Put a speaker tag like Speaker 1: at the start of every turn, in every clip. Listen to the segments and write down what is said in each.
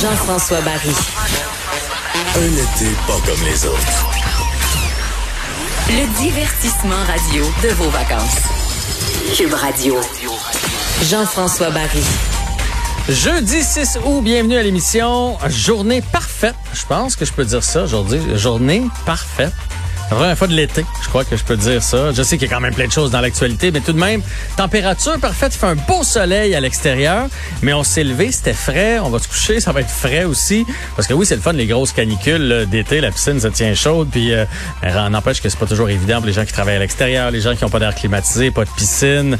Speaker 1: Jean-François Barry.
Speaker 2: Un été pas comme les autres.
Speaker 1: Le divertissement radio de vos vacances. Cube Radio. Jean-François Barry.
Speaker 3: Jeudi 6 août, bienvenue à l'émission Journée parfaite. Je pense que je peux dire ça aujourd'hui. Journée parfaite. De l'été, je crois que je peux dire ça. Je sais qu'il y a quand même plein de choses dans l'actualité, mais tout de même, température parfaite. Il fait un beau soleil à l'extérieur, mais on s'est levé, c'était frais. On va se coucher, ça va être frais aussi. Parce que oui, c'est le fun, les grosses canicules d'été. La piscine se tient chaude, puis euh, n'empêche que c'est pas toujours évident pour les gens qui travaillent à l'extérieur, les gens qui ont pas d'air climatisé, pas de piscine.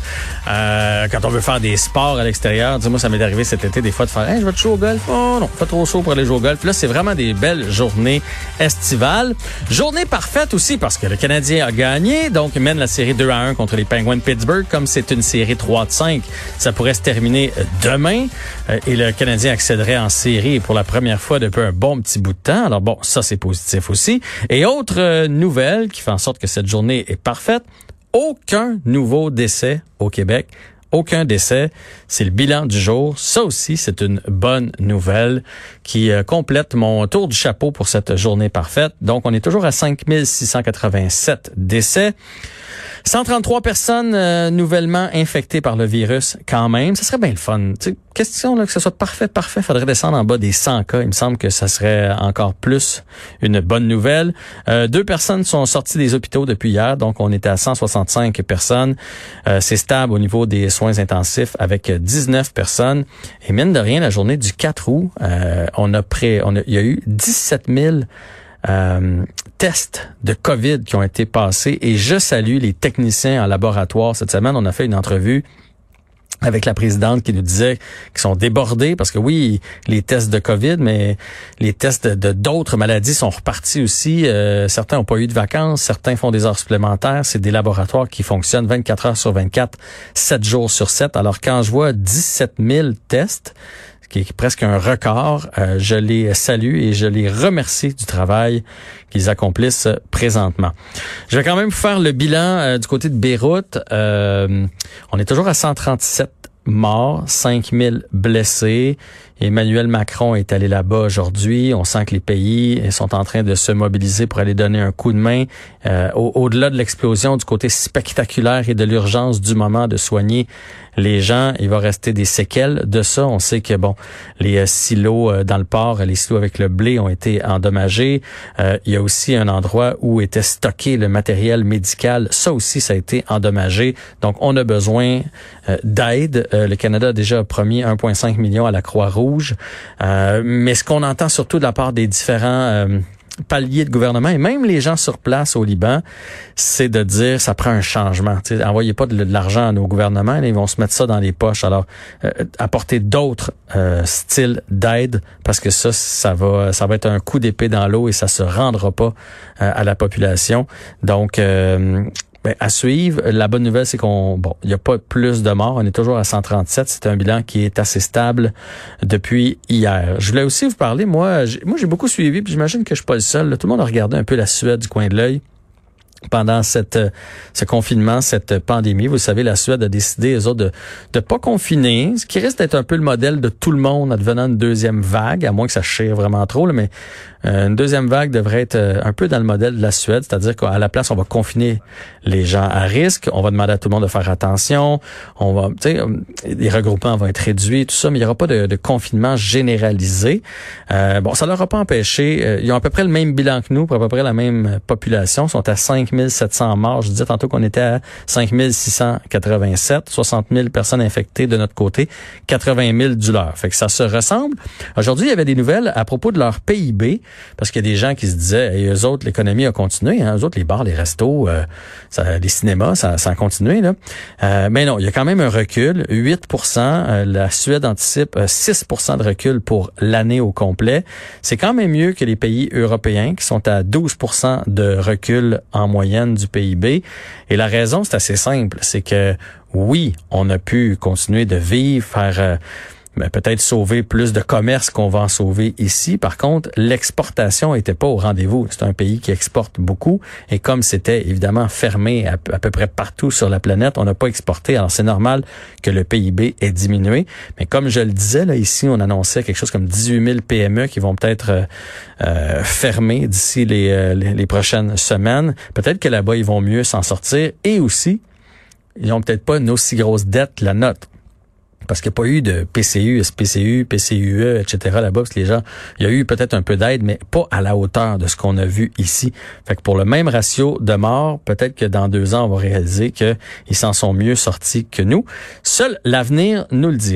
Speaker 3: Euh, quand on veut faire des sports à l'extérieur, dis-moi, ça m'est arrivé cet été des fois de faire, hey, je vais te jouer au golf. Oh non, pas trop chaud pour aller jouer au golf. Là, c'est vraiment des belles journées estivales. Journée parfaite aussi parce que le Canadien a gagné, donc mène la série 2 à 1 contre les Penguins de Pittsburgh. Comme c'est une série 3 de 5, ça pourrait se terminer euh, demain euh, et le Canadien accéderait en série pour la première fois depuis un bon petit bout de temps. Alors bon, ça c'est positif aussi. Et autre euh, nouvelle qui fait en sorte que cette journée est parfaite, aucun nouveau décès au Québec aucun décès. C'est le bilan du jour. Ça aussi, c'est une bonne nouvelle qui euh, complète mon tour du chapeau pour cette journée parfaite. Donc, on est toujours à 5687 décès. 133 personnes euh, nouvellement infectées par le virus quand même. Ça serait bien le fun. question là, que ce soit parfait, parfait, faudrait descendre en bas des 100 cas. Il me semble que ça serait encore plus une bonne nouvelle. Euh, deux personnes sont sorties des hôpitaux depuis hier, donc on était à 165 personnes. Euh, c'est stable au niveau des soins intensifs avec 19 personnes. Et mine de rien, la journée du 4 août, on a près, on a, il y a eu 17 000 euh, tests de COVID qui ont été passés et je salue les techniciens en laboratoire. Cette semaine, on a fait une entrevue avec la présidente qui nous disait qu'ils sont débordés parce que oui, les tests de COVID, mais les tests de d'autres maladies sont repartis aussi. Euh, certains n'ont pas eu de vacances, certains font des heures supplémentaires. C'est des laboratoires qui fonctionnent 24 heures sur 24, 7 jours sur 7. Alors quand je vois 17 000 tests, qui est presque un record. Euh, je les salue et je les remercie du travail qu'ils accomplissent présentement. Je vais quand même faire le bilan euh, du côté de Beyrouth. Euh, on est toujours à 137 morts, 5000 blessés. Emmanuel Macron est allé là-bas aujourd'hui. On sent que les pays sont en train de se mobiliser pour aller donner un coup de main au-delà de l'explosion du côté spectaculaire et de l'urgence du moment de soigner les gens, il va rester des séquelles de ça. On sait que bon, les euh, silos euh, dans le port, les silos avec le blé ont été endommagés. Euh, il y a aussi un endroit où était stocké le matériel médical. Ça aussi, ça a été endommagé. Donc, on a besoin d'aide. le Canada a déjà promis 1,5 million à la Croix-Rouge. Mais ce qu'on entend surtout de la part des différents palier de gouvernement et même les gens sur place au Liban, c'est de dire ça prend un changement. Envoyez pas de, l'argent à nos gouvernements, ils vont se mettre ça dans les poches. Alors euh, apporter d'autres euh, styles d'aide parce que ça, ça va, ça va être un coup d'épée dans l'eau et ça se rendra pas euh, à la population. Donc ben, à suivre. La bonne nouvelle, c'est qu'on bon, il n'y a pas plus de morts. On est toujours à 137. C'est un bilan qui est assez stable depuis hier. Je voulais aussi vous parler. Moi, moi, j'ai beaucoup suivi. Puis j'imagine que je suis pas le seul. Tout le monde a regardé un peu la Suède du coin de l'œil pendant cette ce confinement, cette pandémie. Vous savez, la Suède a décidé, eux autres, de ne pas confiner, ce qui risque d'être un peu le modèle de tout le monde advenant une deuxième vague, à moins que ça chire vraiment trop, là, mais euh, une deuxième vague devrait être euh, un peu dans le modèle de la Suède, c'est-à-dire qu'à la place, on va confiner les gens à risque, on va demander à tout le monde de faire attention, on va, euh, les regroupements vont être réduits, tout ça, mais il n'y aura pas de, de confinement généralisé. Euh, bon, ça leur a pas empêché, ils ont à peu près le même bilan que nous, pour à peu près la même population, ils sont à 5700 morts. Je disais tantôt qu'on était à 5687, 60 000 personnes infectées de notre côté, 80 000 du leur. Fait que ça se ressemble. Aujourd'hui, il y avait des nouvelles à propos de leur PIB parce qu'il y a des gens qui se disaient, et eux autres, l'économie a continué, hein, eux autres, les bars, les restos, euh, ça, les cinémas, ça, ça a continué. Là. Euh, mais non, il y a quand même un recul, 8% euh, La Suède anticipe 6% de recul pour l'année au complet. C'est quand même mieux que les pays européens qui sont à 12% de recul en moyenne Et la raison, c'est assez simple, c'est que oui, on a pu continuer de vivre, faire mais peut-être sauver plus de commerce qu'on va en sauver ici. Par contre, l'exportation était pas au rendez-vous. C'est un pays qui exporte beaucoup et comme c'était évidemment fermé à, peu près partout sur la planète, on n'a pas exporté. Alors c'est normal que le PIB ait diminué. Mais comme je le disais là ici, on annonçait quelque chose comme 18 000 PME qui vont peut-être euh, euh, fermer d'ici les, les, les prochaines semaines. Peut-être que là-bas ils vont mieux s'en sortir et aussi ils n'ont peut-être pas une aussi grosse dette la nôtre parce qu'il n'y a pas eu de PCU, SPCU, PCUE, etc. là-bas, parce que les gens, il y a eu peut-être un peu d'aide, mais pas à la hauteur de ce qu'on a vu ici. Fait que pour le même ratio de morts, peut-être que dans deux ans, on va réaliser qu'ils s'en sont mieux sortis que nous. Seul l'avenir nous le dit.